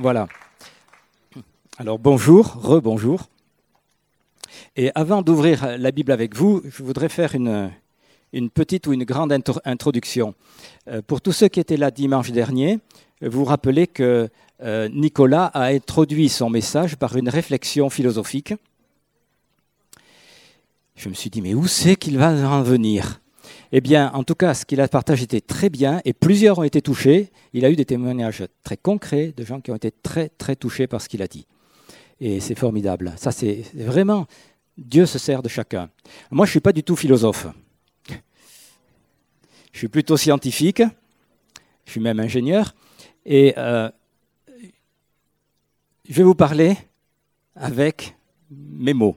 Voilà. Alors bonjour, rebonjour. Et avant d'ouvrir la Bible avec vous, je voudrais faire une, une petite ou une grande introduction. Euh, pour tous ceux qui étaient là dimanche dernier, vous rappelez que euh, Nicolas a introduit son message par une réflexion philosophique. Je me suis dit, mais où c'est qu'il va en venir? Eh bien, en tout cas, ce qu'il a partagé était très bien et plusieurs ont été touchés. Il a eu des témoignages très concrets de gens qui ont été très, très touchés par ce qu'il a dit. Et c'est formidable. Ça, c'est vraiment, Dieu se sert de chacun. Moi, je ne suis pas du tout philosophe. Je suis plutôt scientifique, je suis même ingénieur, et euh, je vais vous parler avec mes mots.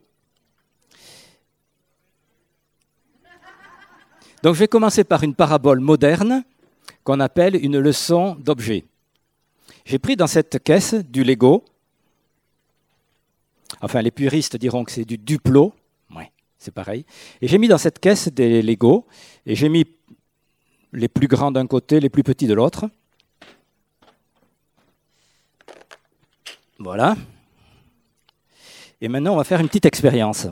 Donc je vais commencer par une parabole moderne qu'on appelle une leçon d'objet. J'ai pris dans cette caisse du Lego. Enfin, les puristes diront que c'est du Duplo. Oui, c'est pareil. Et j'ai mis dans cette caisse des Lego. Et j'ai mis les plus grands d'un côté, les plus petits de l'autre. Voilà. Et maintenant, on va faire une petite expérience.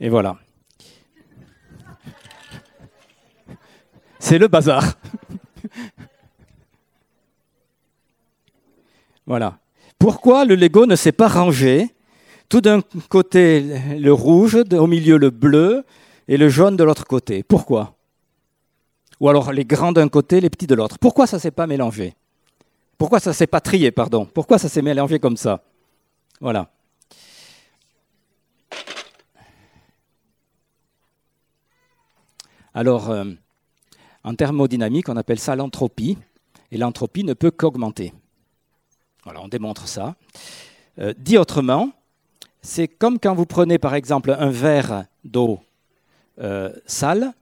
Et voilà. C'est le bazar. Voilà. Pourquoi le Lego ne s'est pas rangé? Tout d'un côté le rouge, au milieu le bleu et le jaune de l'autre côté. Pourquoi? Ou alors les grands d'un côté, les petits de l'autre. Pourquoi ça ne s'est pas mélangé? Pourquoi ça ne s'est pas trié, pardon? Pourquoi ça s'est mélangé comme ça? Voilà. Alors, euh, en thermodynamique, on appelle ça l'entropie, et l'entropie ne peut qu'augmenter. Voilà, on démontre ça. Euh, dit autrement, c'est comme quand vous prenez par exemple un verre d'eau euh, sale,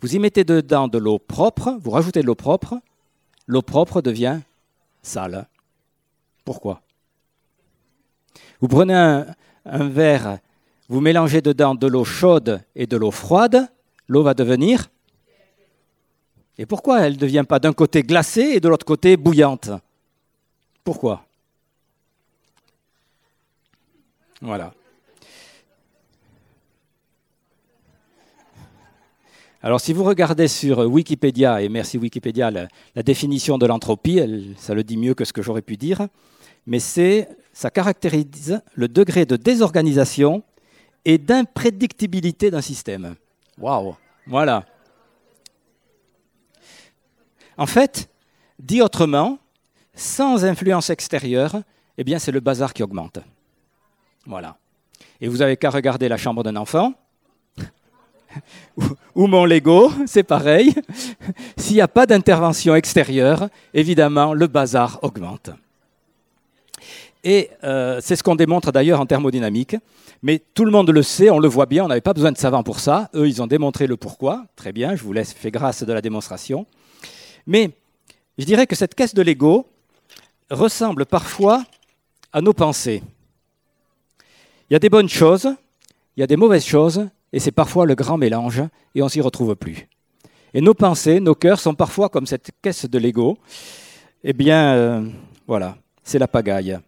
vous y mettez dedans de l'eau propre, vous rajoutez de l'eau propre, l'eau propre devient sale. Pourquoi? Vous prenez un, un verre, vous mélangez dedans de l'eau chaude et de l'eau froide, l'eau va devenir et pourquoi elle ne devient pas d'un côté glacée et de l'autre côté bouillante? Pourquoi? Voilà. Alors si vous regardez sur Wikipédia, et merci Wikipédia, la, définition de l'entropie, ça le dit mieux que ce que j'aurais pu dire, mais c'est, ça caractérise le degré de désorganisation et d'imprédictibilité d'un système. Waouh Voilà. En fait, dit autrement, sans influence extérieure, eh bien c'est le bazar qui augmente. Voilà. Et vous n'avez qu'à regarder la chambre d'un enfant, ou mon Lego, c'est pareil. S'il n'y a pas d'intervention extérieure, évidemment, le bazar augmente. Et euh, c'est ce qu'on démontre d'ailleurs en thermodynamique. Mais tout le monde le sait, on le voit bien, on n'avait pas besoin de savants pour ça. Eux, ils ont démontré le pourquoi. Très bien, je vous laisse faire grâce de la démonstration. Mais je dirais que cette caisse de Lego ressemble parfois à nos pensées. Il y a des bonnes choses, il y a des mauvaises choses, et c'est parfois le grand mélange, et on s'y retrouve plus. Et nos pensées, nos cœurs sont parfois comme cette caisse de Lego. Eh bien, euh, voilà, c'est la pagaille.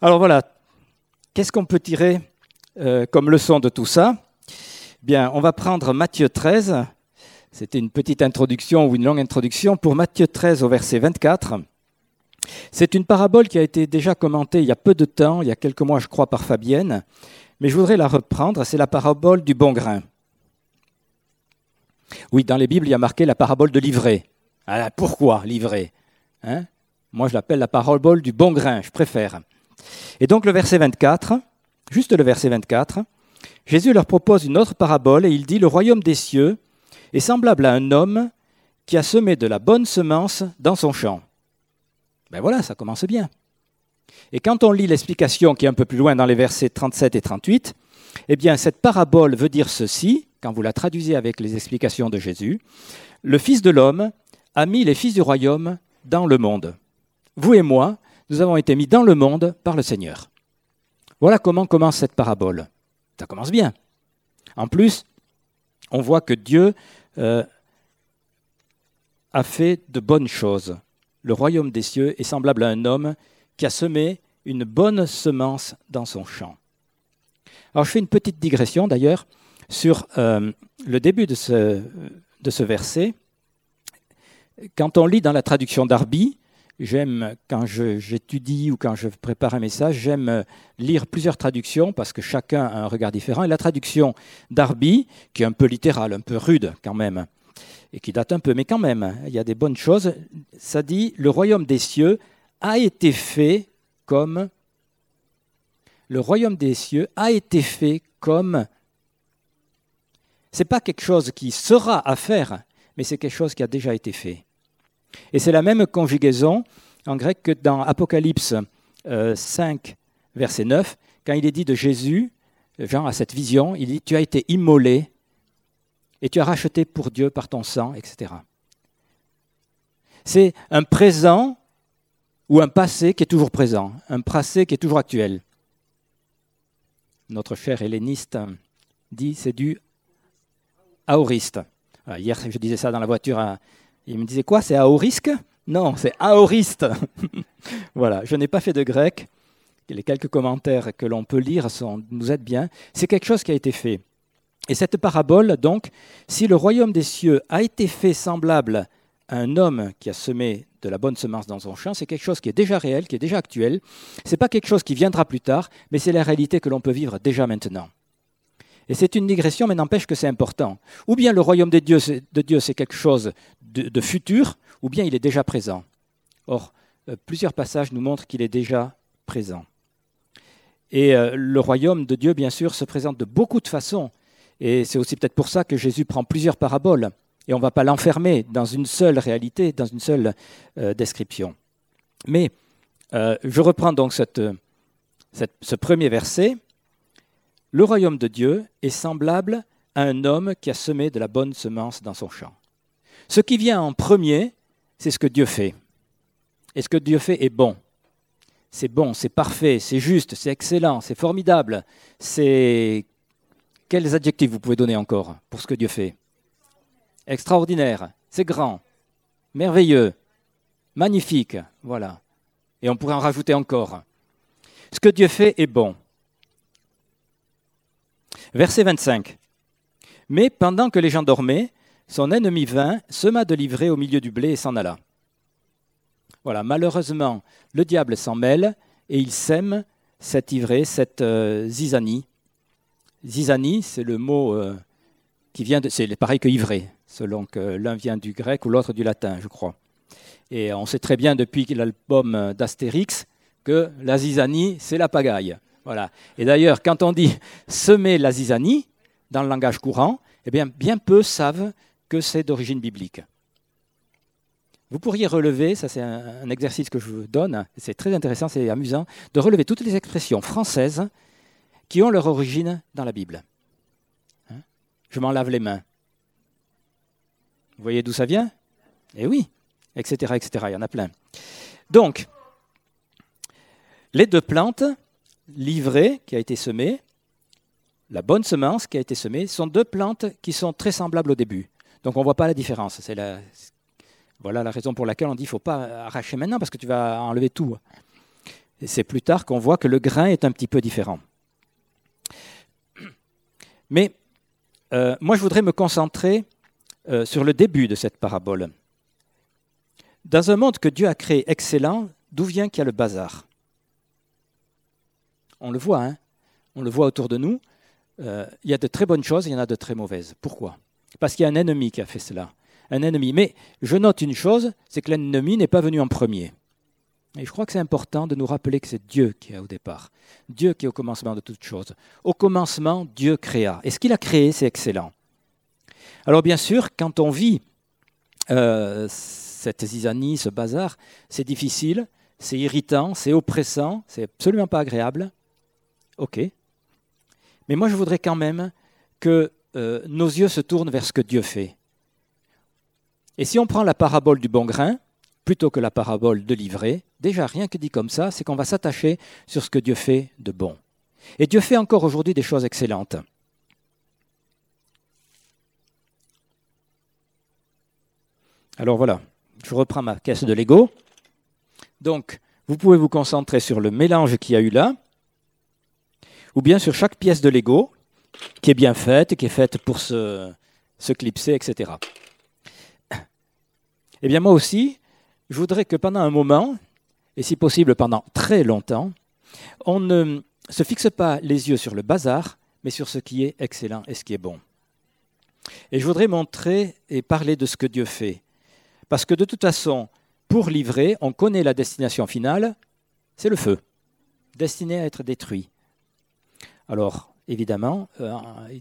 Alors voilà, qu'est-ce qu'on peut tirer euh, comme leçon de tout ça? Bien, on va prendre Matthieu 13. C'était une petite introduction ou une longue introduction pour Matthieu 13 au verset 24. C'est une parabole qui a été déjà commentée il y a peu de temps, il y a quelques mois, je crois, par Fabienne, mais je voudrais la reprendre. C'est la parabole du bon grain. Oui, dans les Bibles, il y a marqué la parabole de l'ivraie. Alors, pourquoi l'ivraie hein? Moi, je l'appelle la parabole du bon grain, je préfère. Et donc, le verset 24, juste le verset 24, Jésus leur propose une autre parabole et il dit Le royaume des cieux est semblable à un homme qui a semé de la bonne semence dans son champ. Ben voilà, ça commence bien. Et quand on lit l'explication qui est un peu plus loin dans les versets 37 et 38, eh bien cette parabole veut dire ceci, quand vous la traduisez avec les explications de Jésus, le Fils de l'homme a mis les fils du royaume dans le monde. Vous et moi, nous avons été mis dans le monde par le Seigneur. Voilà comment commence cette parabole. Ça commence bien. En plus, on voit que Dieu euh, a fait de bonnes choses. Le royaume des cieux est semblable à un homme qui a semé une bonne semence dans son champ. Alors je fais une petite digression d'ailleurs sur euh, le début de ce, verset. Quand on lit dans la traduction d'Arby, j'aime, quand j'étudie ou quand je prépare un message, j'aime lire plusieurs traductions parce que chacun a un regard différent. Et la traduction d'Arby, qui est un peu littérale, un peu rude quand même, et qui date un peu, mais quand même, il y a des bonnes choses, ça dit Le royaume des cieux a été fait comme. Le royaume des cieux a été fait comme. Ce n'est pas quelque chose qui sera à faire, mais c'est quelque chose qui a déjà été fait. Et c'est la même conjugaison en grec que dans Apocalypse 5, euh, verset 9, quand il est dit de Jésus, Jean a cette vision, il dit Tu as été immolé et tu as racheté pour Dieu par ton sang, etc. C'est un présent ou un passé qui est toujours présent, un passé qui est toujours actuel. Notre cher helléniste dit c'est du aoriste. Hier, je disais ça dans la voiture à il me disait quoi C'est aorisque Non, c'est aoriste. voilà, je n'ai pas fait de grec. Les quelques commentaires que l'on peut lire sont, nous aident bien. C'est quelque chose qui a été fait. Et cette parabole, donc, si le royaume des cieux a été fait semblable à un homme qui a semé de la bonne semence dans son champ, c'est quelque chose qui est déjà réel, qui est déjà actuel. Ce n'est pas quelque chose qui viendra plus tard, mais c'est la réalité que l'on peut vivre déjà maintenant. Et c'est une digression, mais n'empêche que c'est important. Ou bien le royaume de Dieu, c'est quelque chose de, futur, ou bien il est déjà présent. Or, euh, plusieurs passages nous montrent qu'il est déjà présent. Et euh, le royaume de Dieu, bien sûr, se présente de beaucoup de façons. Et c'est aussi peut-être pour ça que Jésus prend plusieurs paraboles. Et on ne va pas l'enfermer dans une seule réalité, dans une seule euh, description. Mais je reprends donc ce premier verset. Le royaume de Dieu est semblable à un homme qui a semé de la bonne semence dans son champ. Ce qui vient en premier, c'est ce que Dieu fait. Et ce que Dieu fait est bon. C'est bon, c'est parfait, c'est juste, c'est excellent, c'est formidable. C'est quels adjectifs vous pouvez donner encore pour ce que Dieu fait? Extraordinaire, c'est grand, merveilleux, magnifique, voilà. Et on pourrait en rajouter encore. Ce que Dieu fait est bon. Verset 25. Mais pendant que les gens dormaient, son ennemi vint, sema de l'ivraie au milieu du blé et s'en alla. Voilà, malheureusement, le diable s'en mêle et il sème cette ivrée, cette euh, zizanie. Zizanie, c'est le mot euh, qui vient de. C'est pareil que ivrée, selon que l'un vient du grec ou l'autre du latin, je crois. Et on sait très bien depuis l'album d'Astérix que la zizanie, c'est la pagaille. Voilà. Et d'ailleurs, quand on dit semer la zizanie, dans le langage courant, eh bien, bien peu savent que c'est d'origine biblique. Vous pourriez relever, ça c'est un, exercice que je vous donne, c'est très intéressant, c'est amusant, de relever toutes les expressions françaises qui ont leur origine dans la Bible. Hein? Je m'en lave les mains. Vous voyez d'où ça vient? Eh oui, etc., etc. Il y en a plein. Donc, les deux plantes, livrées qui a été semée, la bonne semence qui a été semée, sont deux plantes qui sont très semblables au début. Donc on ne voit pas la différence. C'est la, voilà la raison pour laquelle on dit qu'il ne faut pas arracher maintenant parce que tu vas enlever tout. c'est plus tard qu'on voit que le grain est un petit peu différent. Mais euh, moi, je voudrais me concentrer euh, sur le début de cette parabole. Dans un monde que Dieu a créé excellent, d'où vient qu'il y a le bazar? On le voit, hein on le voit autour de nous. Euh, il y a de très bonnes choses, il y en a de très mauvaises. Pourquoi? Parce qu'il y a un ennemi qui a fait cela. Un ennemi. Mais je note une chose, c'est que l'ennemi n'est pas venu en premier. Et je crois que c'est important de nous rappeler que c'est Dieu qui est au départ. Dieu qui est au commencement de toutes choses. Au commencement, Dieu créa. Et ce qu'il a créé, c'est excellent. Alors bien sûr, quand on vit euh, cette zizanie, ce bazar, c'est difficile, c'est irritant, c'est oppressant, c'est absolument pas agréable. Ok. Mais moi, je voudrais quand même que euh, nos yeux se tournent vers ce que Dieu fait. Et si on prend la parabole du bon grain, plutôt que la parabole de livrer, déjà rien que dit comme ça, c'est qu'on va s'attacher sur ce que Dieu fait de bon. Et Dieu fait encore aujourd'hui des choses excellentes. Alors voilà, je reprends ma caisse de Lego. Donc, vous pouvez vous concentrer sur le mélange qu'il y a eu là, ou bien sur chaque pièce de Lego qui est bien faite, qui est faite pour se, se clipser, etc. Eh bien, moi aussi, je voudrais que pendant un moment, et si possible pendant très longtemps, on ne se fixe pas les yeux sur le bazar, mais sur ce qui est excellent et ce qui est bon. Et je voudrais montrer et parler de ce que Dieu fait. Parce que de toute façon, pour livrer, on connaît la destination finale, c'est le feu, destiné à être détruit. Alors, évidemment, euh,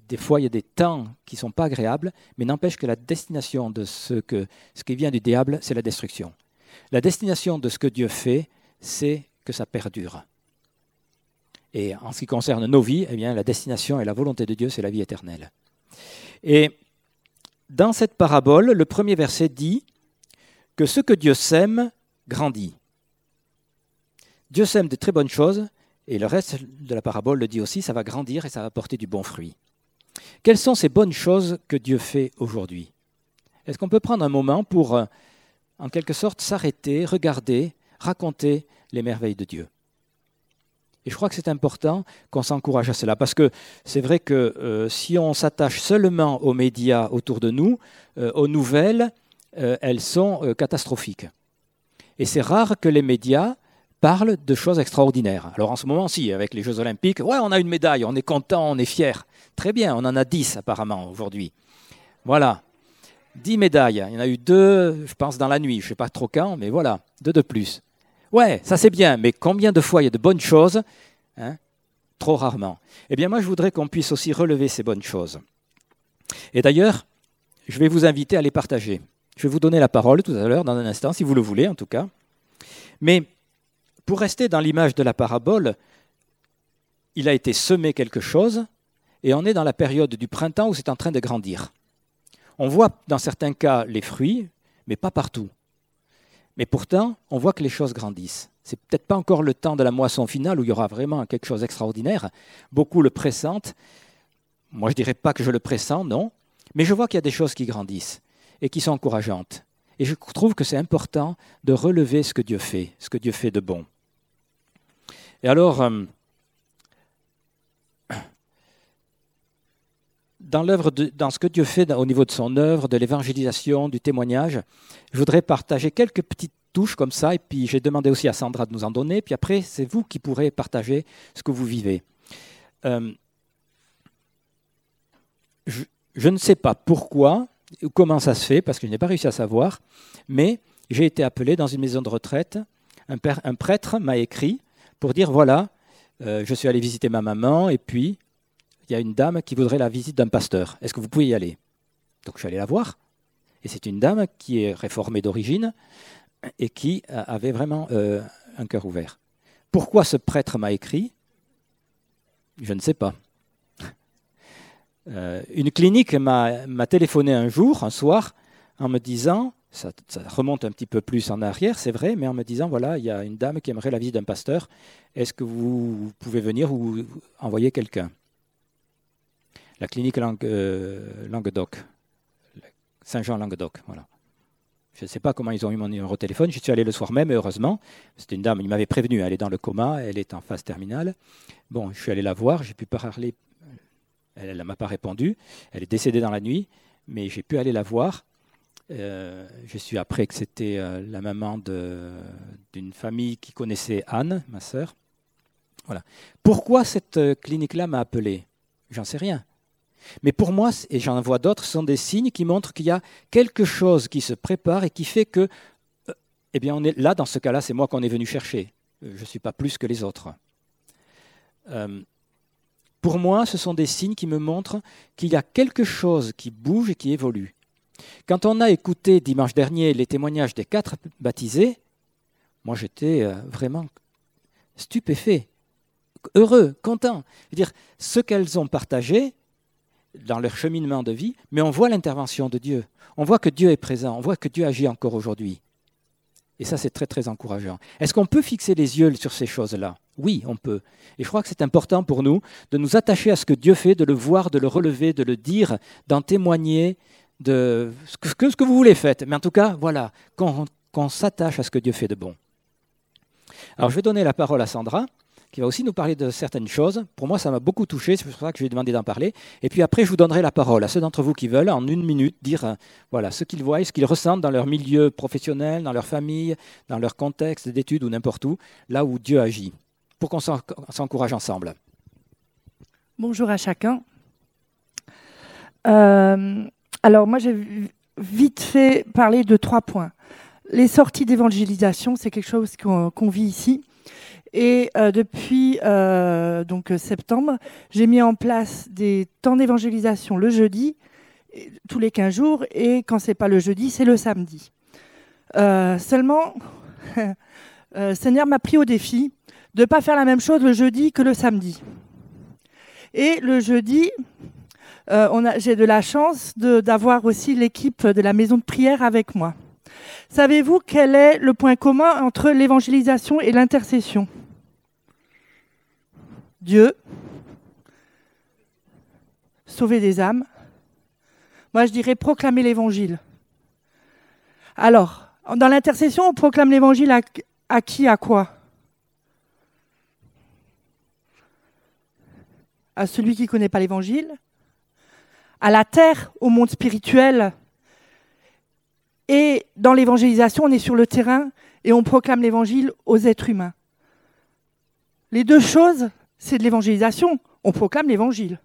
des fois, il y a des temps qui ne sont pas agréables, mais n'empêche que la destination de ce, que, ce qui vient du diable, c'est la destruction. La destination de ce que Dieu fait, c'est que ça perdure. Et en ce qui concerne nos vies, eh bien, la destination et la volonté de Dieu, c'est la vie éternelle. Et dans cette parabole, le premier verset dit que ce que Dieu sème grandit. Dieu sème de très bonnes choses, et le reste de la parabole le dit aussi, ça va grandir et ça va porter du bon fruit. Quelles sont ces bonnes choses que Dieu fait aujourd'hui? Est-ce qu'on peut prendre un moment pour, euh, en quelque sorte, s'arrêter, regarder, raconter les merveilles de Dieu? Et je crois que c'est important qu'on s'encourage à cela, parce que c'est vrai que euh, si on s'attache seulement aux médias autour de nous, euh, aux nouvelles, elles sont catastrophiques. Et c'est rare que les médias parle de choses extraordinaires. Alors en ce moment, si, avec les Jeux Olympiques, ouais, on a une médaille, on est content, on est fier. Très bien, on en a dix apparemment aujourd'hui. Voilà, dix médailles. Il y en a eu deux, je pense, dans la nuit. Je ne sais pas trop quand, mais voilà, deux de plus. Ouais, ça c'est bien, mais combien de fois il y a de bonnes choses hein? Trop rarement. Eh bien, moi, je voudrais qu'on puisse aussi relever ces bonnes choses. Et d'ailleurs, je vais vous inviter à les partager. Je vais vous donner la parole tout à l'heure, dans un instant, si vous le voulez, en tout cas. Mais pour rester dans l'image de la parabole, il a été semé quelque chose et on est dans la période du printemps où c'est en train de grandir. On voit dans certains cas les fruits, mais pas partout. Mais pourtant, on voit que les choses grandissent. C'est peut-être pas encore le temps de la moisson finale où il y aura vraiment quelque chose d'extraordinaire. Beaucoup le pressentent. Moi, je dirais pas que je le pressens, non. Mais je vois qu'il y a des choses qui grandissent et qui sont encourageantes. Et je trouve que c'est important de relever ce que Dieu fait, ce que Dieu fait de bon. Et alors, euh, dans, dans ce que Dieu fait au niveau de son œuvre, de l'évangélisation, du témoignage, je voudrais partager quelques petites touches comme ça, et puis j'ai demandé aussi à Sandra de nous en donner, puis après, c'est vous qui pourrez partager ce que vous vivez. Euh, je, ne sais pas pourquoi ou comment ça se fait, parce que je n'ai pas réussi à savoir, mais j'ai été appelé dans une maison de retraite. un prêtre m'a écrit pour dire voilà, euh, je suis allé visiter ma maman et puis il y a une dame qui voudrait la visite d'un pasteur. Est-ce que vous pouvez y aller? Donc je suis allé la voir. Et c'est une dame qui est réformée d'origine et qui avait vraiment euh, un cœur ouvert. Pourquoi ce prêtre m'a écrit? Je ne sais pas. Euh, une clinique m'a téléphoné un jour, un soir, en me disant ça, remonte un petit peu plus en arrière, c'est vrai, mais en me disant, voilà, il y a une dame qui aimerait la visite d'un pasteur, est-ce que vous pouvez venir ou envoyer quelqu'un? La clinique euh, Languedoc, Saint-Jean-Languedoc, voilà. Je ne sais pas comment ils ont eu mon numéro de téléphone. Je suis allé le soir même, heureusement. C'était une dame, il m'avait prévenu, elle est dans le coma, elle est en phase terminale. Bon, je suis allé la voir, j'ai pu parler. Elle ne m'a pas répondu. Elle est décédée dans la nuit, mais j'ai pu aller la voir. Euh, je suis appris que c'était euh, la maman d'une famille qui connaissait Anne, ma sœur. Voilà. Pourquoi cette euh, clinique-là m'a appelé? J'en sais rien. Mais pour moi, et j'en vois d'autres, ce sont des signes qui montrent qu'il y a quelque chose qui se prépare et qui fait que, eh bien, là, dans ce cas-là, c'est moi qu'on est venu chercher. Je ne suis pas plus que les autres. pour moi, ce sont des signes qui me montrent qu'il y a quelque chose qui bouge et qui évolue. Quand on a écouté dimanche dernier les témoignages des quatre baptisés, moi j'étais euh, vraiment stupéfait, heureux, content. dire, ce qu'elles ont partagé dans leur cheminement de vie, mais on voit l'intervention de Dieu. On voit que Dieu est présent, on voit que Dieu agit encore aujourd'hui. Et ça, c'est très, très encourageant. Est-ce qu'on peut fixer les yeux sur ces choses-là? Oui, on peut. Et je crois que c'est important pour nous de nous attacher à ce que Dieu fait, de le voir, de le relever, de le dire, d'en témoigner, de ce que, vous voulez faites. Mais en tout cas, voilà, qu'on s'attache à ce que Dieu fait de bon. Alors, je vais donner la parole à Sandra qui va aussi nous parler de certaines choses. Pour moi, ça m'a beaucoup touché, c'est pour ça que je lui ai demandé d'en parler. Et puis après, je vous donnerai la parole à ceux d'entre vous qui veulent, en une minute, dire euh, voilà, ce qu'ils voient, ce qu'ils ressentent dans leur milieu professionnel, dans leur famille, dans leur contexte d'études ou n'importe où, là où Dieu agit, pour qu'on s'encourage ensemble. Bonjour à chacun. Euh, alors moi, j'ai vite fait parler de trois points. Les sorties d'évangélisation, c'est quelque chose qu'on vit ici. Et euh, depuis euh, donc septembre, j'ai mis en place des temps d'évangélisation le jeudi, tous les 15 jours, et quand c'est pas le jeudi, c'est le samedi. Euh, seulement, Seigneur m'a pris au défi de ne pas faire la même chose le jeudi que le samedi. Et le jeudi, j'ai de la chance d'avoir aussi l'équipe de la maison de prière avec moi. Savez-vous quel est le point commun entre l'évangélisation et l'intercession? Dieu, sauver des âmes. Moi, je dirais proclamer l'évangile. Alors, dans l'intercession, on proclame l'évangile à, qui, à quoi? À celui qui ne connaît pas l'évangile, à la terre, au monde spirituel. Et dans l'évangélisation, on est sur le terrain et on proclame l'évangile aux êtres humains. Les deux choses c'est de l'évangélisation. On proclame l'évangile.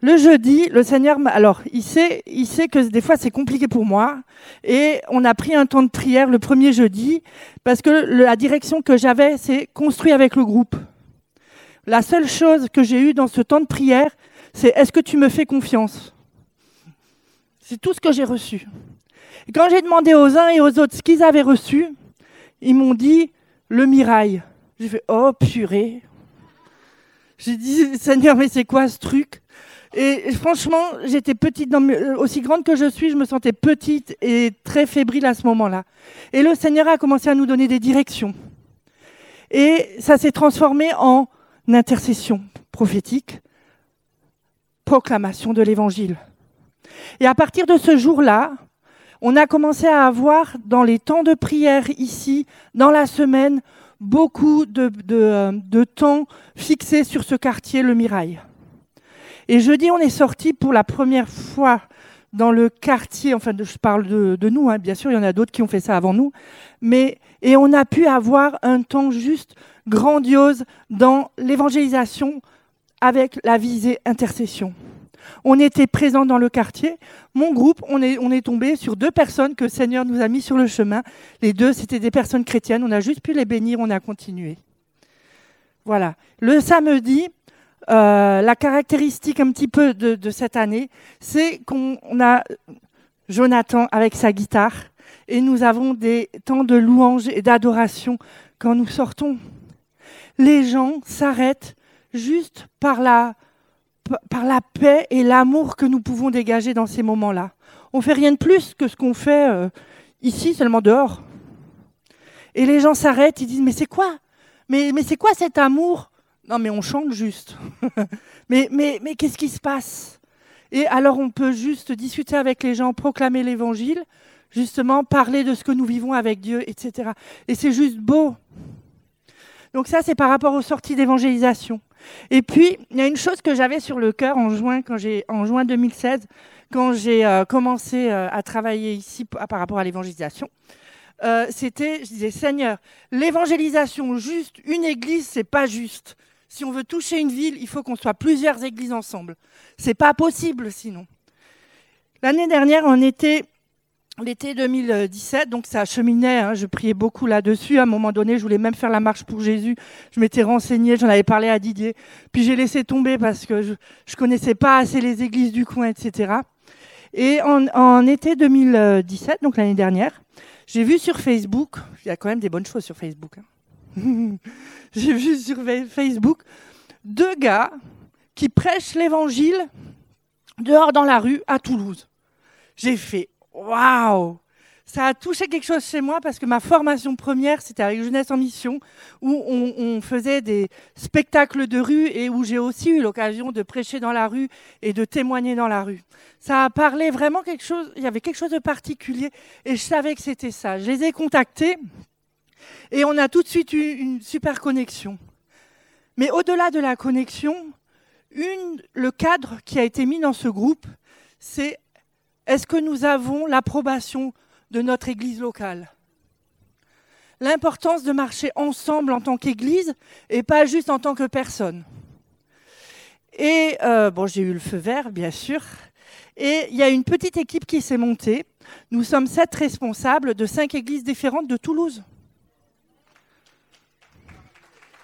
Le jeudi, le Seigneur, alors il sait, il sait que des fois c'est compliqué pour moi, et on a pris un temps de prière le premier jeudi parce que la direction que j'avais, c'est construit avec le groupe. La seule chose que j'ai eue dans ce temps de prière, c'est est-ce que tu me fais confiance? C'est tout ce que j'ai reçu. Quand j'ai demandé aux uns et aux autres ce qu'ils avaient reçu, ils m'ont dit le mirail. J'ai fait oh purée. J'ai dit Seigneur mais c'est quoi ce truc? Et franchement j'étais petite, euh, aussi grande que je suis, je me sentais petite et très fébrile à ce moment-là. Et le Seigneur a commencé à nous donner des directions. Et ça s'est transformé en intercession prophétique, proclamation de l'Évangile. Et à partir de ce jour-là, on a commencé à avoir dans les temps de prière ici, dans la semaine, beaucoup de, de, temps fixé sur ce quartier, le Mirail. Et jeudi, on est sorti pour la première fois dans le quartier, enfin je parle de, nous, hein, bien sûr, il y en a d'autres qui ont fait ça avant nous, mais et on a pu avoir un temps juste grandiose dans l'évangélisation avec la visée intercession. On était présents dans le quartier. Mon groupe, on est, on est tombé sur deux personnes que le Seigneur nous a mis sur le chemin. Les deux, c'était des personnes chrétiennes. On a juste pu les bénir, on a continué. Voilà. Le samedi, euh, la caractéristique un petit peu de, cette année, c'est qu'on a Jonathan avec sa guitare et nous avons des temps de louange et d'adoration quand nous sortons. Les gens s'arrêtent juste par la, par la paix et l'amour que nous pouvons dégager dans ces moments-là. On fait rien de plus que ce qu'on fait euh, ici, seulement dehors. Et les gens s'arrêtent, ils disent mais c'est quoi? Mais, c'est quoi cet amour? Non mais on chante juste. mais mais, mais qu'est-ce qui se passe? Et alors on peut juste discuter avec les gens, proclamer l'évangile, justement parler de ce que nous vivons avec Dieu, etc. Et c'est juste beau. Donc ça c'est par rapport aux sorties d'évangélisation. Et puis, il y a une chose que j'avais sur le cœur en juin, quand en juin 2016, quand j'ai euh, commencé euh, à travailler ici par rapport à l'évangélisation. Euh, c'était, je disais, Seigneur, l'évangélisation juste, une église, c'est pas juste. Si on veut toucher une ville, il faut qu'on soit plusieurs églises ensemble. C'est pas possible sinon. L'année dernière, on était l'été 2017, donc ça cheminait, hein, je priais beaucoup là-dessus. À un moment donné, je voulais même faire la marche pour Jésus. Je m'étais renseignée, j'en avais parlé à Didier. Puis j'ai laissé tomber parce que je ne connaissais pas assez les églises du coin, etc. Et en, été 2017, donc l'année dernière, j'ai vu sur Facebook, il y a quand même des bonnes choses sur Facebook. Hein. j'ai vu sur Facebook deux gars qui prêchent l'évangile dehors dans la rue à Toulouse. J'ai fait waouh ça a touché quelque chose chez moi parce que ma formation première, c'était avec Jeunesse en Mission, où on, faisait des spectacles de rue et où j'ai aussi eu l'occasion de prêcher dans la rue et de témoigner dans la rue. Ça a parlé vraiment quelque chose, il y avait quelque chose de particulier et je savais que c'était ça. Je les ai contactés et on a tout de suite eu une super connexion. Mais au-delà de la connexion, le cadre qui a été mis dans ce groupe, c'est est-ce que nous avons l'approbation de notre Église locale? L'importance de marcher ensemble en tant qu'Église et pas juste en tant que personne. Et euh, bon, j'ai eu le feu vert, bien sûr. Et il y a une petite équipe qui s'est montée. Nous sommes sept responsables de cinq églises différentes de Toulouse.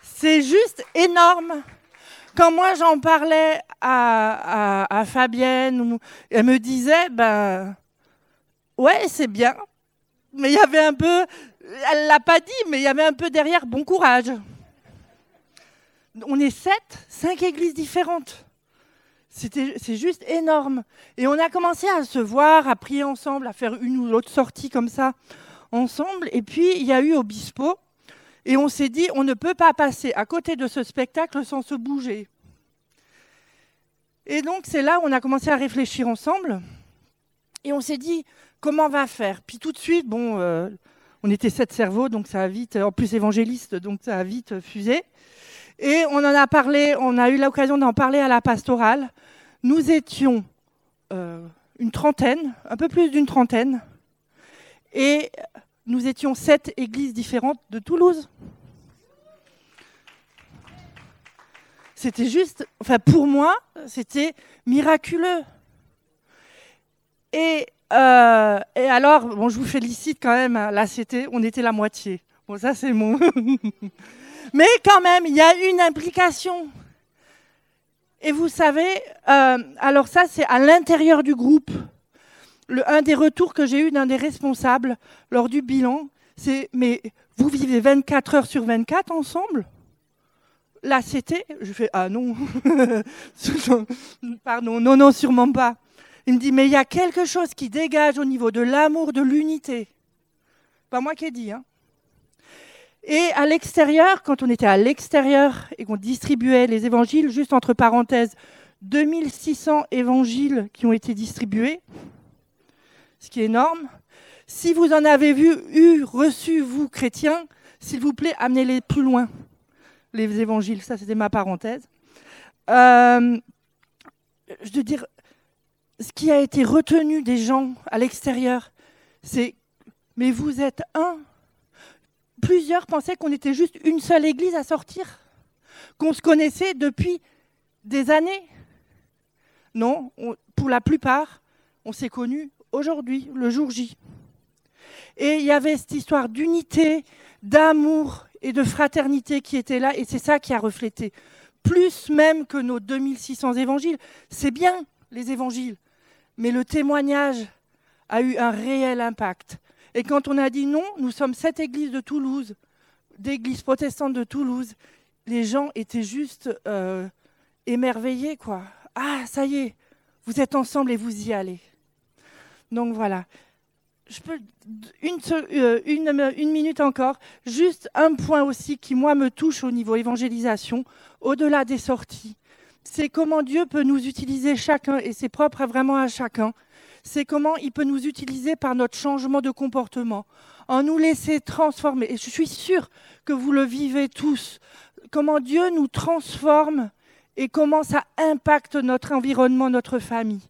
C'est juste énorme. Quand moi j'en parlais à, Fabienne, elle me disait, ben, ouais, c'est bien. Mais il y avait un peu, elle l'a pas dit, mais il y avait un peu derrière bon courage. On est sept, cinq églises différentes. c'est juste énorme. Et on a commencé à se voir, à prier ensemble, à faire une ou l'autre sortie comme ça, ensemble. Et puis, il y a eu Obispo. Et on s'est dit, on ne peut pas passer à côté de ce spectacle sans se bouger. Et donc, c'est là où on a commencé à réfléchir ensemble. Et on s'est dit, comment on va faire? Puis tout de suite, bon, euh, on était sept cerveaux, donc ça a vite, en plus évangéliste, donc ça a vite fusé. Et on en a parlé, on a eu l'occasion d'en parler à la pastorale. Nous étions euh, une trentaine, un peu plus d'une trentaine, et nous étions sept églises différentes de Toulouse. C'était juste, enfin pour moi, c'était miraculeux. Et euh, alors, bon, je vous félicite quand même. Hein. Là, c'était, on était la moitié. Bon, ça, c'est mon. Mais quand même, il y a une implication. Et vous savez, euh, alors ça, c'est à l'intérieur du groupe. Un des retours que j'ai eu d'un des responsables lors du bilan, c'est mais vous vivez 24 heures sur 24 ensemble? Là, c'était. Je fais Ah non. Pardon, non, non, sûrement pas. Il me dit, mais il y a quelque chose qui dégage au niveau de l'amour, de l'unité. Pas moi qui ai dit. Hein. Et à l'extérieur, quand on était à l'extérieur et qu'on distribuait les évangiles, juste entre parenthèses, 2600 évangiles qui ont été distribués, ce qui est énorme. Si vous en avez vu, eu, reçu, vous, chrétiens, s'il vous plaît, amenez-les plus loin, les évangiles. Ça, c'était ma parenthèse. Euh, je veux dire, ce qui a été retenu des gens à l'extérieur, c'est mais vous êtes un. Plusieurs pensaient qu'on était juste une seule église à sortir, qu'on se connaissait depuis des années. Non, pour la plupart, on s'est connus aujourd'hui, le jour J. Et il y avait cette histoire d'unité, d'amour et de fraternité qui était là, et c'est ça qui a reflété. Plus même que nos 2600 évangiles. C'est bien, les évangiles mais le témoignage a eu un réel impact. Et quand on a dit non, nous sommes cette église de Toulouse, d'église protestante de Toulouse, les gens étaient juste euh, émerveillés, quoi. Ah, ça y est, vous êtes ensemble et vous y allez. Donc voilà. Je peux une, euh, une, une, minute encore. Juste un point aussi qui moi me touche au niveau évangélisation, au-delà des sorties c'est comment Dieu peut nous utiliser chacun, et c'est propre vraiment à chacun, c'est comment il peut nous utiliser par notre changement de comportement, en nous laisser transformer. Et je suis sûre que vous le vivez tous, comment Dieu nous transforme et comment ça impacte notre environnement, notre famille.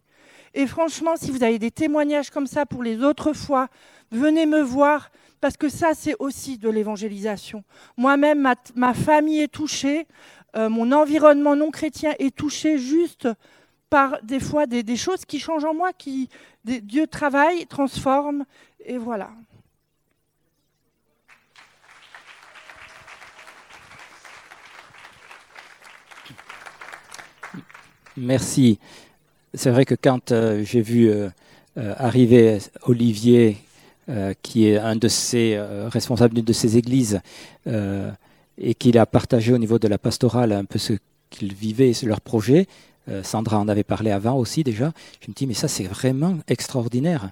Et franchement, si vous avez des témoignages comme ça pour les autres fois, venez me voir, parce que ça, c'est aussi de l'évangélisation. Moi-même, ma, famille est touchée. Euh, mon environnement non chrétien est touché juste par des fois des, choses qui changent en moi, qui Dieu travaille, transforme, et voilà. Merci. C'est vrai que quand euh, j'ai vu euh, arriver Olivier, qui est un de ces responsables d'une de ces églises, et qu'il a partagé au niveau de la pastorale un peu ce qu'il vivait, leur projet. Euh, Sandra en avait parlé avant aussi déjà. Je me dis, mais ça c'est vraiment extraordinaire.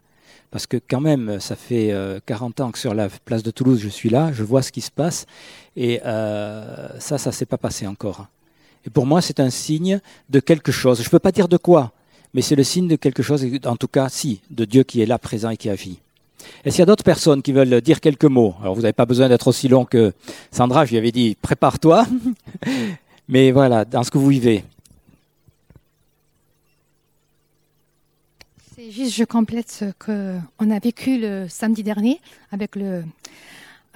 parce que quand même, ça fait 40 ans que sur la place de Toulouse, je suis là, je vois ce qui se passe, et ça, ça ne s'est pas passé encore. Et pour moi, c'est un signe de quelque chose. Je ne peux pas dire de quoi, mais c'est le signe de quelque chose, en tout cas, si, de Dieu qui est là, présent et qui agit. Est-ce qu'il y a d'autres personnes qui veulent dire quelques mots? Alors, vous n'avez pas besoin d'être aussi long que Sandra, je lui avais dit, prépare-toi. mais voilà, dans ce que vous vivez. C'est juste, je complète ce qu'on a vécu le samedi dernier avec le,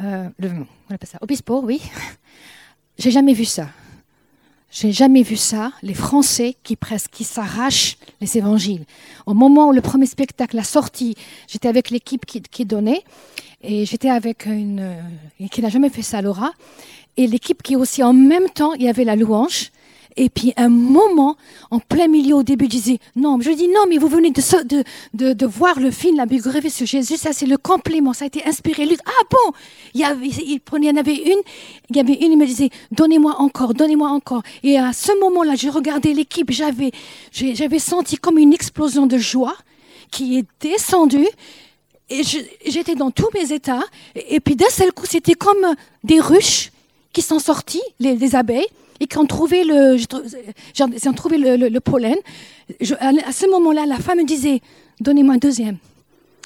euh, on appelle ça, Obispo, oui. J'ai jamais vu ça. J'ai jamais vu ça, les Français qui presque qui s'arrachent les évangiles. Au moment où le premier spectacle a sorti, j'étais avec l'équipe qui, qui, donnait et j'étais avec une euh, qui n'a jamais fait ça, Laura, et l'équipe qui aussi en même temps, il y avait la louange et puis un moment, en plein milieu au début, disait non. Je dis non, mais vous venez de, voir le film La biographie sur Jésus, ça c'est le complément, ça a été inspiré. Ah bon? Il y, avait, il, prenait, il y en avait une, il y avait une, il me disait donnez-moi encore, donnez-moi encore. Et à ce moment-là, j'ai regardé l'équipe, j'avais, j'avais senti comme une explosion de joie qui est descendue. Et j'étais dans tous mes états. Et, puis d'un seul coup, c'était comme des ruches qui sont sorties, les abeilles et qui ont trouvé le, ont trouvé le, pollen. à ce moment-là, la femme me disait, donnez-moi un deuxième.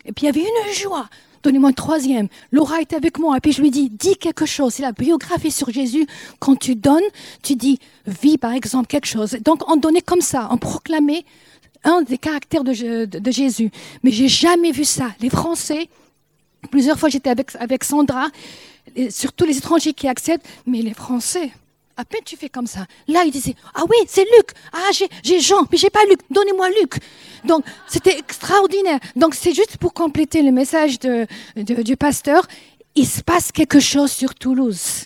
Et puis il y avait une joie, donnez-moi un troisième. Laura était avec moi, et puis je lui dis, dis quelque chose. C'est la biographie sur Jésus. Quand tu donnes, tu dis, vis par exemple quelque chose. Donc on donnait comme ça, on proclamait un des caractères de, Jésus. Mais j'ai jamais vu ça. Les Français, plusieurs fois j'étais avec Sandra, surtout les étrangers qui acceptent, mais les Français, à peine tu fais comme ça. Là, il disait, ah oui, c'est Luc. Ah, j'ai Jean, mais j'ai pas Luc. Donnez-moi Luc. Donc, c'était extraordinaire. Donc, c'est juste pour compléter le message de, du pasteur. Il se passe quelque chose sur Toulouse.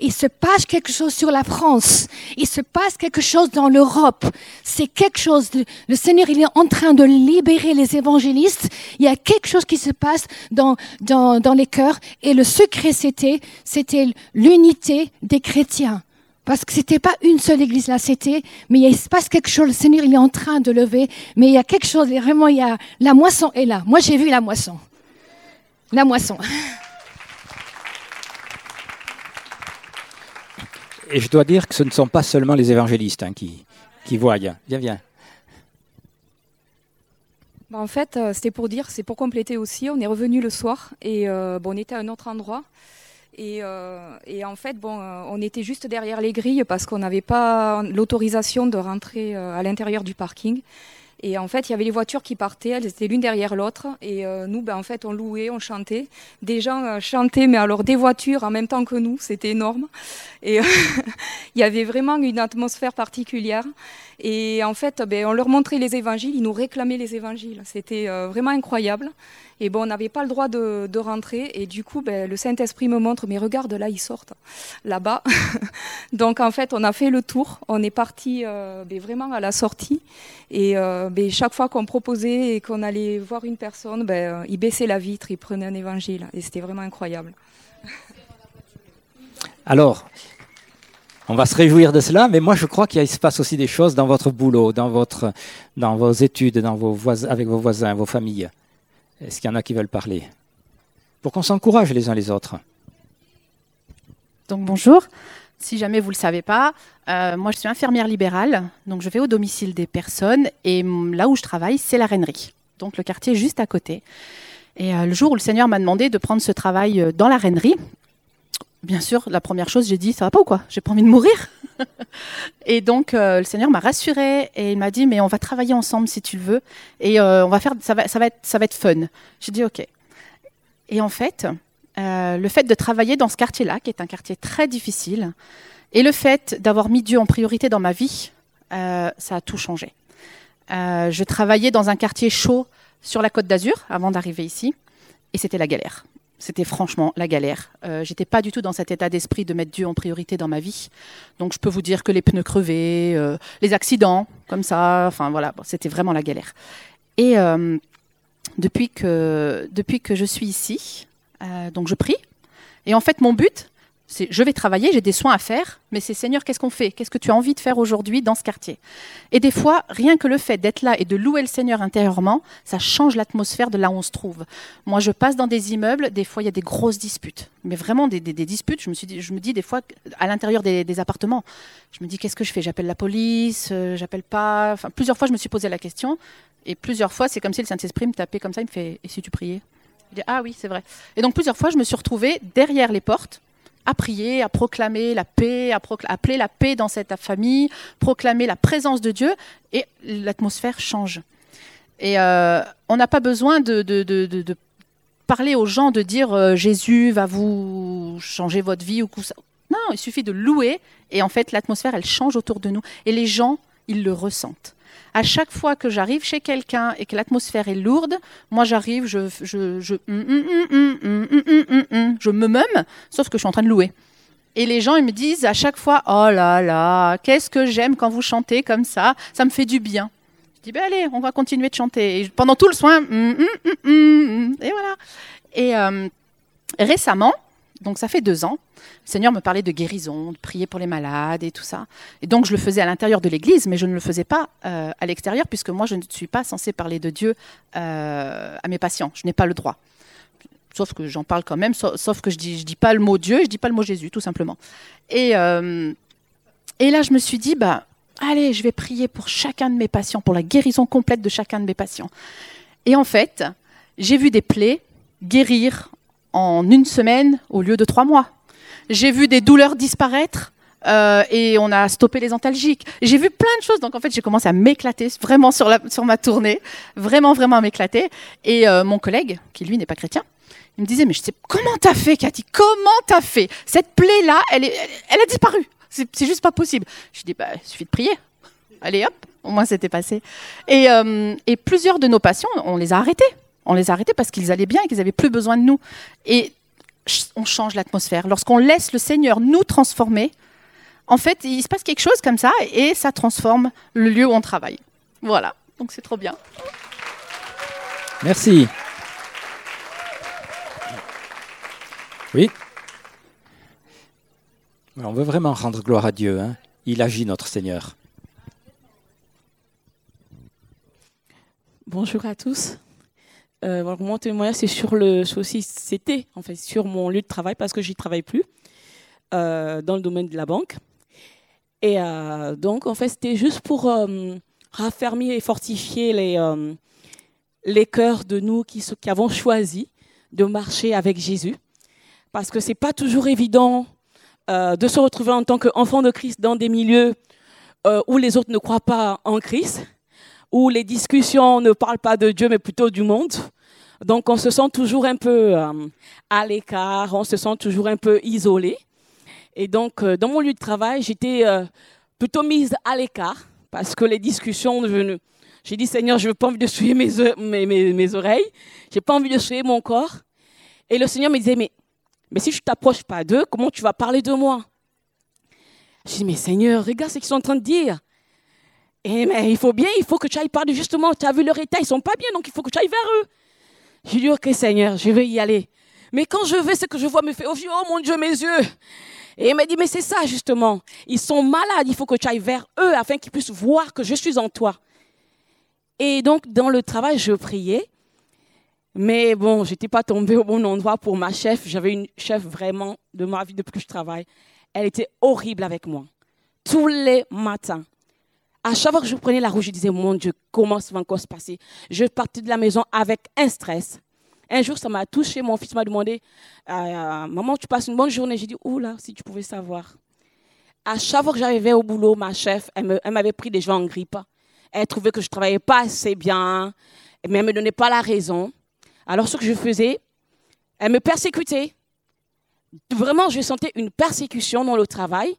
Il se passe quelque chose sur la France. Il se passe quelque chose dans l'Europe. C'est quelque chose. le Seigneur, il est en train de libérer les évangélistes. Il y a quelque chose qui se passe dans, dans, dans les cœurs. Et le secret, c'était, c'était l'unité des chrétiens. Parce que c'était pas une seule église là, c'était, mais il se passe quelque chose, le Seigneur il est en train de lever, mais il y a quelque chose, vraiment, il y a, la moisson est là. Moi j'ai vu la moisson. La moisson. Et je dois dire que ce ne sont pas seulement les évangélistes hein, qui, qui voient. Viens, viens. Bah, en fait, euh, c'était pour dire, c'est pour compléter aussi. On est revenu le soir et euh, bon, on était à un autre endroit. Euh, et, en fait, bon, euh, on était juste derrière les grilles parce qu'on n'avait pas l'autorisation de rentrer euh, à l'intérieur du parking. Et en fait, il y avait les voitures qui partaient, elles étaient l'une derrière l'autre. Et nous, ben, en fait, on louait, on chantait. Des gens chantaient, mais alors des voitures en même temps que nous, c'était énorme. Et il y avait vraiment une atmosphère particulière. Et en fait, ben, on leur montrait les évangiles, ils nous réclamaient les évangiles. C'était vraiment incroyable. Et bon, on n'avait pas le droit de, rentrer. Et du coup, ben, le Saint-Esprit me montre, mais regarde, là, ils sortent, là-bas. Donc, en fait, on a fait le tour. On est parti euh, ben, vraiment à la sortie. Et euh, ben, chaque fois qu'on proposait et qu'on allait voir une personne, ben, il baissait la vitre, il prenait un évangile. Et c'était vraiment incroyable. Alors, on va se réjouir de cela, mais moi je crois qu'il se passe aussi des choses dans votre boulot, dans, votre, dans vos études, dans vos voisins, avec vos voisins, vos familles. Est-ce qu'il y en a qui veulent parler? Pour qu'on s'encourage les uns les autres. Donc bonjour. Si jamais vous ne le savez pas, euh, moi je suis infirmière libérale, donc je vais au domicile des personnes et là où je travaille, c'est la Reinerie, donc le quartier juste à côté. Et euh, le jour où le Seigneur m'a demandé de prendre ce travail euh, dans la Reinerie, bien sûr, la première chose, j'ai dit, ça va pas ou quoi? J'ai pas envie de mourir. et donc, euh, le Seigneur m'a rassurée et il m'a dit, mais on va travailler ensemble si tu le veux. Et euh, on va faire, ça va, ça va, être, ça va être fun. J'ai dit, OK. Et en fait, euh, le fait de travailler dans ce quartier-là, qui est un quartier très difficile, et le fait d'avoir mis Dieu en priorité dans ma vie, ça a tout changé. je travaillais dans un quartier chaud sur la côte d'Azur avant d'arriver ici, et c'était la galère c'était franchement la galère. Euh, J'étais pas du tout dans cet état d'esprit de mettre Dieu en priorité dans ma vie. Donc je peux vous dire que les pneus crevés, euh, les accidents, comme ça, enfin voilà, c'était vraiment la galère. Et euh, depuis que depuis que je suis ici, donc je prie. Et en fait, mon but, Je vais travailler, j'ai des soins à faire, mais c'est Seigneur, qu'est-ce qu'on fait? Qu'est-ce que tu as envie de faire aujourd'hui dans ce quartier? Et des fois, rien que le fait d'être là et de louer le Seigneur intérieurement, ça change l'atmosphère de là où on se trouve. Moi, je passe dans des immeubles, des fois, il y a des grosses disputes, mais vraiment des, disputes. Je me, dis des fois, à l'intérieur des, des appartements, je me dis qu'est-ce que je fais? J'appelle la police, euh, j'appelle pas. Enfin, plusieurs fois, je me suis posé la question, et plusieurs fois, c'est comme si le Saint-Esprit me tapait comme ça, il me fait Et si tu priais? Je dis Ah oui, c'est vrai. Et donc, plusieurs fois, je me suis retrouvée derrière les portes à prier, à proclamer la paix, à appeler la paix dans cette famille, proclamer la présence de Dieu, et l'atmosphère change. Et euh, on n'a pas besoin de, parler aux gens, de dire euh, Jésus va vous changer votre vie ou ça. Non, il suffit de louer, et en fait, l'atmosphère, elle change autour de nous, et les gens, ils le ressentent à chaque fois que j'arrive chez quelqu'un et que l'atmosphère est lourde, moi j'arrive, je, je, je, je me meume, sauf que je suis en train de louer. Et les gens, ils me disent à chaque fois, oh là là, qu'est-ce que j'aime quand vous chantez comme ça, ça me fait du bien. Je dis, ben allez, on va continuer de chanter. Et pendant tout le soin, et voilà. Et euh, récemment, donc ça fait deux ans, le Seigneur me parlait de guérison, de prier pour les malades et tout ça. Et donc je le faisais à l'intérieur de l'Église, mais je ne le faisais pas euh, à l'extérieur, puisque moi je ne suis pas censée parler de Dieu euh, à mes patients. Je n'ai pas le droit. Sauf que j'en parle quand même, sauf, que je dis, je dis pas le mot Dieu, je dis pas le mot Jésus, tout simplement. Et, euh, et là je me suis dit, bah, allez, je vais prier pour chacun de mes patients, pour la guérison complète de chacun de mes patients. Et en fait, j'ai vu des plaies guérir en une semaine au lieu de trois mois. J'ai vu des douleurs disparaître euh, et on a stoppé les antalgiques. J'ai vu plein de choses. Donc en fait, j'ai commencé à m'éclater vraiment sur, ma tournée, vraiment, vraiment à m'éclater. Et euh, mon collègue, qui lui n'est pas chrétien, il me disait, mais je sais, comment t'as fait, Cathy? Comment t'as fait? Cette plaie-là, elle, est- elle, elle a disparu. C'est c'est juste pas possible. Je dis, bah, il suffit de prier. Allez hop, au moins c'était passé. Et, euh, et plusieurs de nos patients, on les a arrêtés. On les a arrêtés parce qu'ils allaient bien et qu'ils n'avaient plus besoin de nous. Et on change l'atmosphère. Lorsqu'on laisse le Seigneur nous transformer, en fait, il se passe quelque chose comme ça et ça transforme le lieu où on travaille. Voilà, donc c'est trop bien. Merci. Oui. On veut vraiment rendre gloire à Dieu. hein. Il agit, notre Seigneur. Bonjour à tous. Euh, mon témoignage, c'est sur le, c'était en fait sur mon lieu de travail parce que j'y travaille plus euh, dans le domaine de la banque. Et euh, donc, en fait, c'était juste pour raffermir et fortifier les, les cœurs de nous qui, avons choisi de marcher avec Jésus. Parce que c'est pas toujours évident de se retrouver en tant qu'enfant de Christ dans des milieux où les autres ne croient pas en Christ où les discussions ne parlent pas de Dieu, mais plutôt du monde. Donc on se sent toujours un peu euh, à l'écart, on se sent toujours un peu isolé. Et donc euh, dans mon lieu de travail, j'étais euh, plutôt mise à l'écart parce que les discussions, j'ai dit Seigneur, je n'ai pas envie de souiller mes, mes, mes, mes oreilles, j'ai pas envie de souiller mon corps. Et le Seigneur me disait, mais, mais si je t'approche pas d'eux, comment tu vas parler de moi? Je dis, mais Seigneur, regarde ce qu'ils sont en train de dire. Et mais il faut bien, il faut que tu ailles parler justement. Tu as vu leur état, ils sont pas bien, donc il faut que tu ailles vers eux. J'ai dit, ok Seigneur, je vais y aller. Mais quand je vais, ce que je vois me fait, oh oh mon Dieu, mes yeux. Et il m'a dit, mais c'est ça justement. Ils sont malades, il faut que tu ailles vers eux afin qu'ils puissent voir que je suis en toi. Et donc, dans le travail, je priais. Mais bon, je n'étais pas tombée au bon endroit pour ma chef. J'avais une chef vraiment de ma vie depuis que je travaille. Elle était horrible avec moi. Tous les matins. À chaque fois que je prenais la route, je disais, mon Dieu, comment ça va encore se passer? Je partais de la maison avec un stress. Un jour, ça m'a touché. Mon fils m'a demandé, euh, maman, tu passes une bonne journée? J'ai dit, oula, si tu pouvais savoir. À chaque fois que j'arrivais au boulot, ma chef, elle m'avait pris des gens en grippe. Elle trouvait que je travaillais pas assez bien, mais elle me donnait pas la raison. Alors, ce que je faisais, elle me persécutait. Vraiment, je sentais une persécution dans le travail.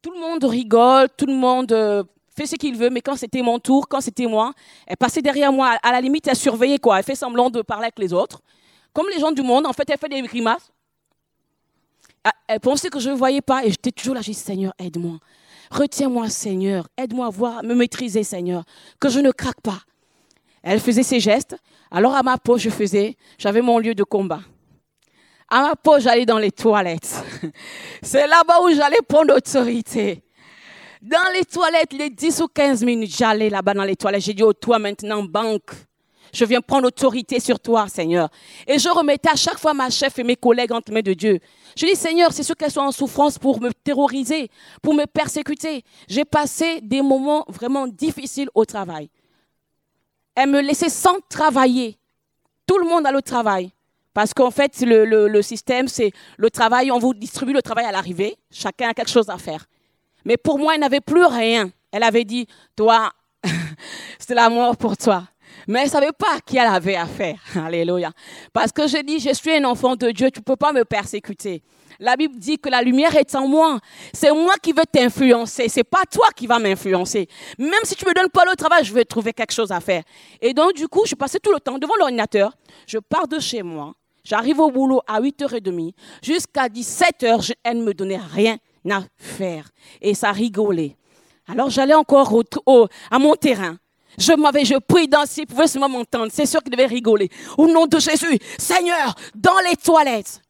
Tout le monde rigole, tout le monde euh, fait ce qu'il veut, mais quand c'était mon tour, quand c'était moi, elle passait derrière moi. À la limite, elle surveillait quoi. Elle fait semblant de parler avec les autres. Comme les gens du monde, en fait, elle fait des grimaces. Ah, Elle pensait que je ne voyais pas et j'étais toujours là. J'ai dit, Seigneur, aide-moi. Retiens-moi, Seigneur. Aide-moi à voir, me maîtriser, Seigneur. Que je ne craque pas. Elle faisait ses gestes. Alors à ma peau, je faisais, j'avais mon lieu de combat. À ma pause, j'allais dans les toilettes. C'est là-bas où j'allais prendre autorité. Dans les toilettes, les 10 ou 15 minutes, j'allais là-bas dans les toilettes. J'ai dit, oh, toi maintenant, banque. Je viens prendre autorité sur toi, Seigneur. Et je remettais à chaque fois ma chef et mes collègues entre mains de Dieu. Je dis, Seigneur, c'est sûr qu'elles sont en souffrance pour me terroriser, pour me persécuter. J'ai passé des moments vraiment difficiles au travail. Elle me laissait sans travailler. Tout le monde a le travail. Parce qu'en fait, le système, c'est le travail, on vous distribue le travail à l'arrivée. Chacun a quelque chose à faire. Mais pour moi, elle n'avait plus rien. Elle avait dit, toi, c'est la mort pour toi. Mais elle ne savait pas qui elle avait à faire. Alléluia. Parce que j'ai dit, je suis un enfant de Dieu, tu ne peux pas me persécuter. La Bible dit que la lumière est en moi. C'est moi qui veux t'influencer. C'est pas toi qui vas m'influencer. Même si tu me donnes pas le travail, je vais trouver quelque chose à faire. Et donc, du coup, je passais tout le temps devant l'ordinateur. Je pars de chez moi. J'arrive au boulot à 8h30. Jusqu'à 17h, elle ne me donnait rien à faire. Et ça rigolait. Alors j'allais encore au, à mon terrain. Je m'avais, je prie dans s'il pouvait seulement m'entendre. C'est sûr qu'il devait rigoler. Au nom de Jésus, Seigneur, dans les toilettes.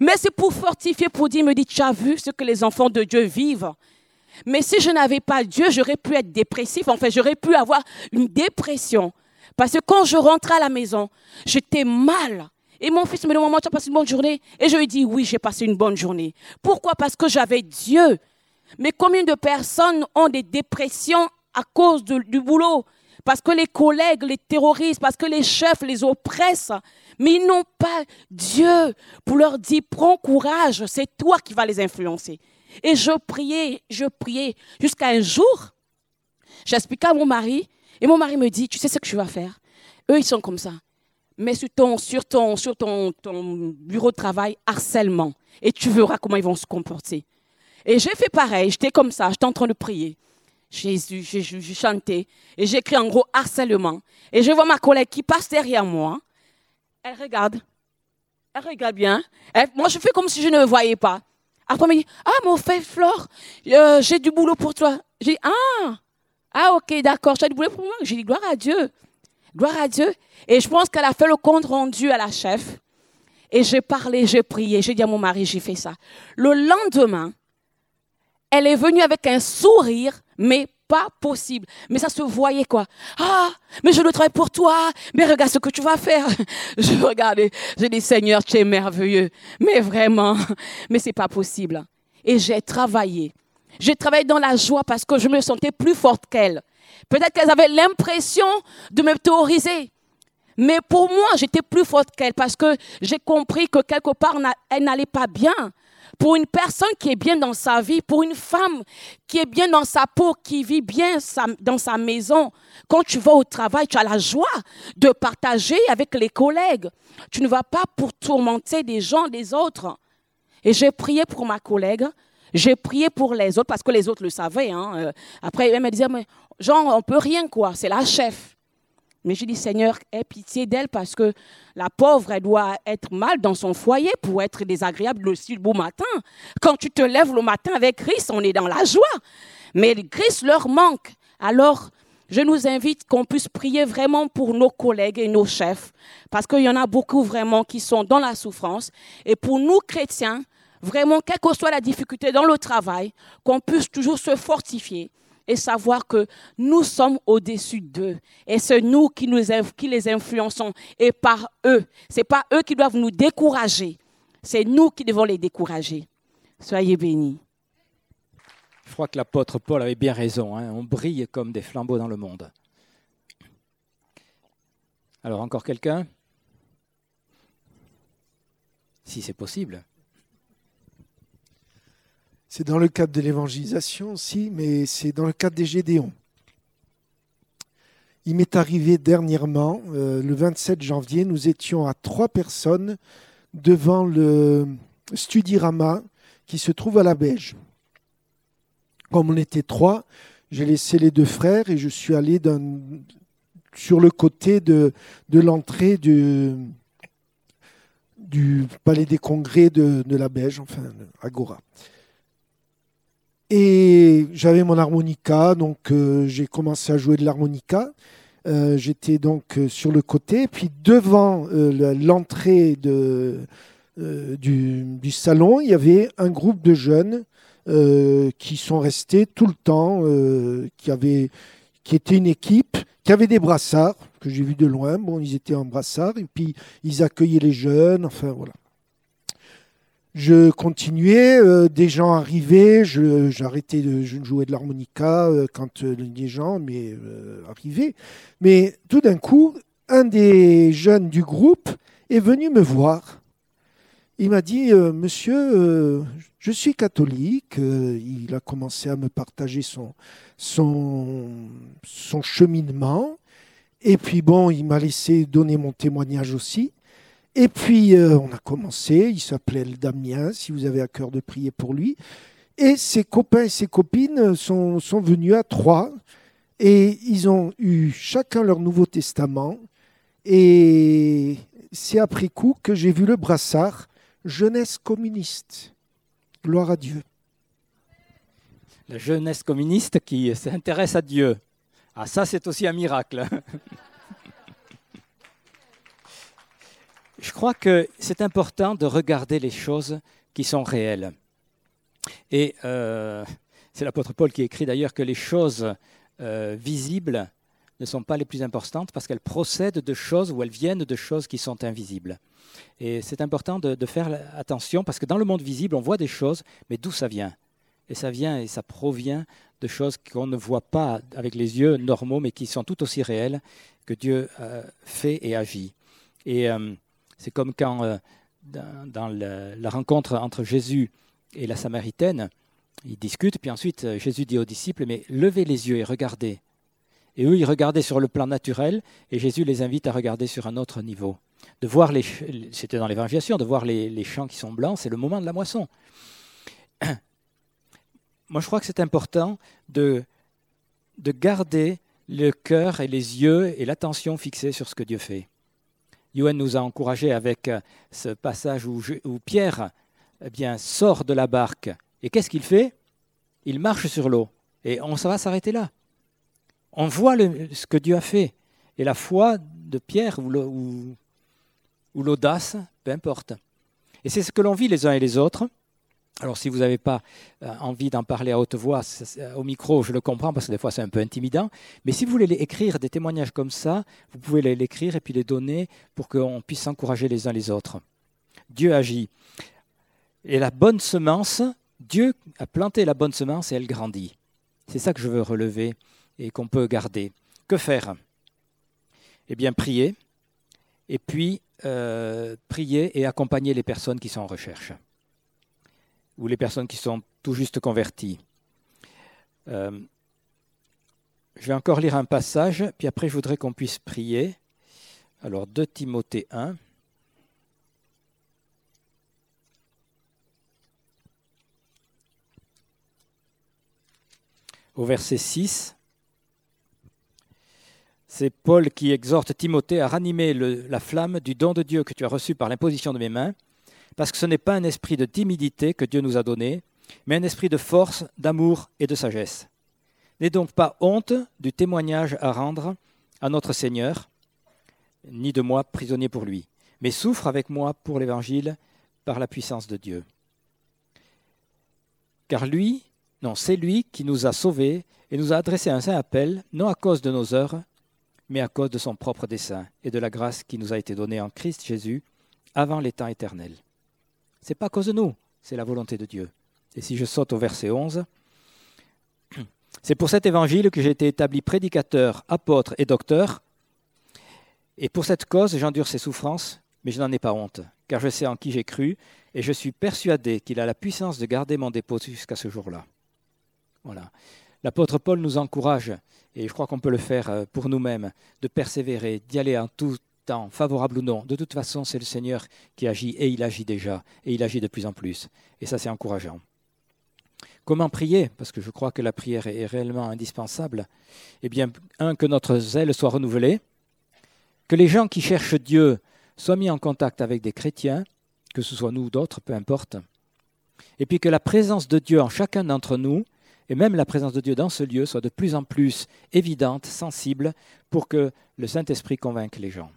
Mais c'est pour fortifier, pour dire, me dit, tu as vu ce que les enfants de Dieu vivent. Mais si je n'avais pas Dieu, j'aurais pu être dépressif. En fait, j'aurais pu avoir une dépression. Parce que quand je rentrais à la maison, j'étais mal. Et mon fils me demande, maman, tu as passé une bonne journée? Et je lui dis, oui, j'ai passé une bonne journée. Pourquoi? Parce que j'avais Dieu. Mais combien de personnes ont des dépressions à cause du boulot? Parce que les collègues les terrorisent, parce que les chefs les oppressent. Mais ils n'ont pas Dieu pour leur dire, prends courage, c'est toi qui vas les influencer. Et je priais, je priais, jusqu'à un jour, j'expliquais à mon mari, et mon mari me dit, tu sais ce que je vas faire? Eux, ils sont comme ça mais sur ton, bureau de travail, harcèlement. Et tu verras comment ils vont se comporter. Et j'ai fait pareil, j'étais comme ça, j'étais en train de prier. J'ai chanté et j'ai écrit en gros harcèlement. Et je vois ma collègue qui passe derrière moi. Elle regarde. Elle regarde bien. moi, je fais comme si je ne voyais pas. Après, elle me dit Ah, mon frère Flore, euh, j'ai du boulot pour toi. J'ai dit Ah, ah, ok, d'accord, j'ai du boulot pour moi. J'ai dit Gloire à Dieu. Gloire à Dieu. Et je pense qu'elle a fait le compte rendu à la chef. Et j'ai parlé, j'ai prié, j'ai dit à mon mari, j'ai fait ça. Le lendemain, elle est venue avec un sourire, mais pas possible. Mais ça se voyait quoi. Ah, mais je le travaille pour toi. Mais regarde ce que tu vas faire. Je regardais, j'ai dit Seigneur, tu es merveilleux. Mais vraiment, mais c'est pas possible. Et j'ai travaillé. J'ai travaillé dans la joie parce que je me sentais plus forte qu'elle. Peut-être qu'elles avaient l'impression de me théoriser. Mais pour moi, j'étais plus forte qu'elle parce que j'ai compris que quelque part, elle n'allait pas bien. Pour une personne qui est bien dans sa vie, pour une femme qui est bien dans sa peau, qui vit bien dans sa maison, quand tu vas au travail, tu as la joie de partager avec les collègues. Tu ne vas pas pour tourmenter des gens, des autres. Et j'ai prié pour ma collègue, j'ai prié pour les autres parce que les autres le savaient. Hein. Euh, après, elle me disait, mais Jean, on peut rien, quoi, c'est la chef. Mais je dis, Seigneur, aie pitié d'elle parce que la pauvre, elle doit être mal dans son foyer pour être désagréable aussi le beau matin. Quand tu te lèves le matin avec Christ, on est dans la joie. Mais Christ leur manque. Alors, je nous invite qu'on puisse prier vraiment pour nos collègues et nos chefs, parce qu'il y en a beaucoup vraiment qui sont dans la souffrance. Et pour nous, chrétiens, vraiment, quelle que soit la difficulté dans le travail, qu'on puisse toujours se fortifier et savoir que nous sommes au-dessus d'eux. Et c'est nous qui, les influençons et par eux. Ce n'est pas eux qui doivent nous décourager. C'est nous qui devons les décourager. Soyez bénis. Je crois que l'apôtre Paul avait bien raison. Hein. On brille comme des flambeaux dans le monde. Alors encore quelqu'un? Si c'est possible. C'est dans le cadre de l'évangélisation aussi, mais c'est dans le cadre des Gédéons. Il m'est arrivé dernièrement, euh, le 27 janvier, nous étions à trois personnes devant le Studirama qui se trouve à la Beige. Comme on était trois, j'ai laissé les deux frères et je suis allé sur le côté de, l'entrée du, Palais des Congrès de, la Beige, enfin Agora. Et j'avais mon harmonica, donc euh, j'ai commencé à jouer de l'harmonica. Euh, j'étais donc euh, sur le côté, puis devant l'entrée de, euh, du, du salon, il y avait un groupe de jeunes euh, qui sont restés tout le temps, euh, qui, avaient, qui était une équipe, qui avait des brassards, que j'ai vu de loin. Bon, ils étaient en brassard, et puis ils accueillaient les jeunes, enfin voilà. Je continuais, euh, des gens arrivaient, je- j'arrêtais de je jouais de l'harmonica euh, quand euh, les gens mais, euh, arrivaient. Mais tout d'un coup, un des jeunes du groupe est venu me voir. Il m'a dit, monsieur, je suis catholique. Il a commencé à me partager son cheminement. Et puis bon, il m'a laissé donner mon témoignage aussi. Et puis euh, on a commencé, il s'appelait Damien, si vous avez à cœur de prier pour lui. Et ses copains et ses copines sont, sont venus à trois. Et ils ont eu chacun leur Nouveau Testament. Et c'est après coup que j'ai vu le brassard Jeunesse communiste. Gloire à Dieu. La jeunesse communiste qui s'intéresse à Dieu. Ah, ça, c'est aussi un miracle. Je crois que c'est important de regarder les choses qui sont réelles. Et euh, c'est l'apôtre Paul qui écrit d'ailleurs que les choses euh, visibles ne sont pas les plus importantes parce qu'elles procèdent de choses ou elles viennent de choses qui sont invisibles. Et c'est important de, faire attention parce que dans le monde visible, on voit des choses, mais d'où ça vient? Et ça vient et ça provient de choses qu'on ne voit pas avec les yeux normaux, mais qui sont tout aussi réelles que Dieu euh, fait et agit. Et c'est comme quand, euh, dans, la rencontre entre Jésus et la Samaritaine, ils discutent, puis ensuite euh, Jésus dit aux disciples, mais levez les yeux et regardez. Et eux, ils regardaient sur le plan naturel, et Jésus les invite à regarder sur un autre niveau. De voir les, c'était dans l'évangélisation, de voir les, les champs qui sont blancs, c'est le moment de la moisson. Moi, je crois que c'est important de, de garder le cœur et les yeux et l'attention fixés sur ce que Dieu fait. Yoann nous a encouragés avec euh, ce passage où, Pierre eh bien, sort de la barque. Et qu'est-ce qu'il fait? Il marche sur l'eau. Et on va s'arrêter là. On voit ce que Dieu a fait. Et la foi de Pierre ou l'audace, peu importe. Et c'est ce que l'on vit les uns et les autres. Alors si vous n'avez pas euh, envie d'en parler à haute voix au micro, je le comprends parce que des fois c'est un peu intimidant. Mais si vous voulez écrire des témoignages comme ça, vous pouvez les- l'écrire et puis les donner pour qu'on puisse s'encourager les uns les autres. Dieu agit. Et la bonne semence, Dieu a planté la bonne semence et elle grandit. C'est ça que je veux relever et qu'on peut garder. Que faire? Eh bien, prier. Et puis, euh, prier et accompagner les personnes qui sont en recherche ou les personnes qui sont tout juste converties. Euh, je vais encore lire un passage, puis après je voudrais qu'on puisse prier. Alors 2 Timothée 1. Au verset 6, c'est Paul qui exhorte Timothée à ranimer la flamme du don de Dieu que tu as reçu par l'imposition de mes mains, parce que ce n'est pas un esprit de timidité que Dieu nous a donné, mais un esprit de force, d'amour et de sagesse. N'aie donc pas honte du témoignage à rendre à notre Seigneur, ni de moi prisonnier pour lui, mais souffre avec moi pour l'Évangile par la puissance de Dieu. Car lui, non, c'est lui qui nous a sauvés et nous a adressé un saint appel, non à cause de nos œuvres, mais à cause de son propre dessein et de la grâce qui nous a été donnée en Christ Jésus avant les temps éternels. C'est pas à cause de nous, c'est la volonté de Dieu. Et si je saute au verset 11, c'est pour cet évangile que j'ai été établi prédicateur, apôtre et docteur. Et pour cette cause, j'endure ces souffrances, mais je n'en ai pas honte, car je sais en qui j'ai cru, et je suis persuadé qu'il a la puissance de garder mon dépôt jusqu'à ce jour-là. Voilà. L'apôtre Paul nous encourage, et je crois qu'on peut le faire euh, pour nous-mêmes, de persévérer, d'y aller en tout temps, favorable ou non. De toute façon, c'est le Seigneur qui agit, et il agit déjà, et il agit de plus en plus. Et ça, c'est encourageant. Comment prier? Parce que je crois que la prière est réellement indispensable. Eh bien, un, que notre zèle soit renouvelé, que les gens qui cherchent Dieu soient mis en contact avec des chrétiens, que ce soit nous ou d'autres, peu importe. Et puis que la présence de Dieu en chacun d'entre nous, et même la présence de Dieu dans ce lieu, soit de plus en plus évidente, sensible, pour que le Saint-Esprit convainque les gens.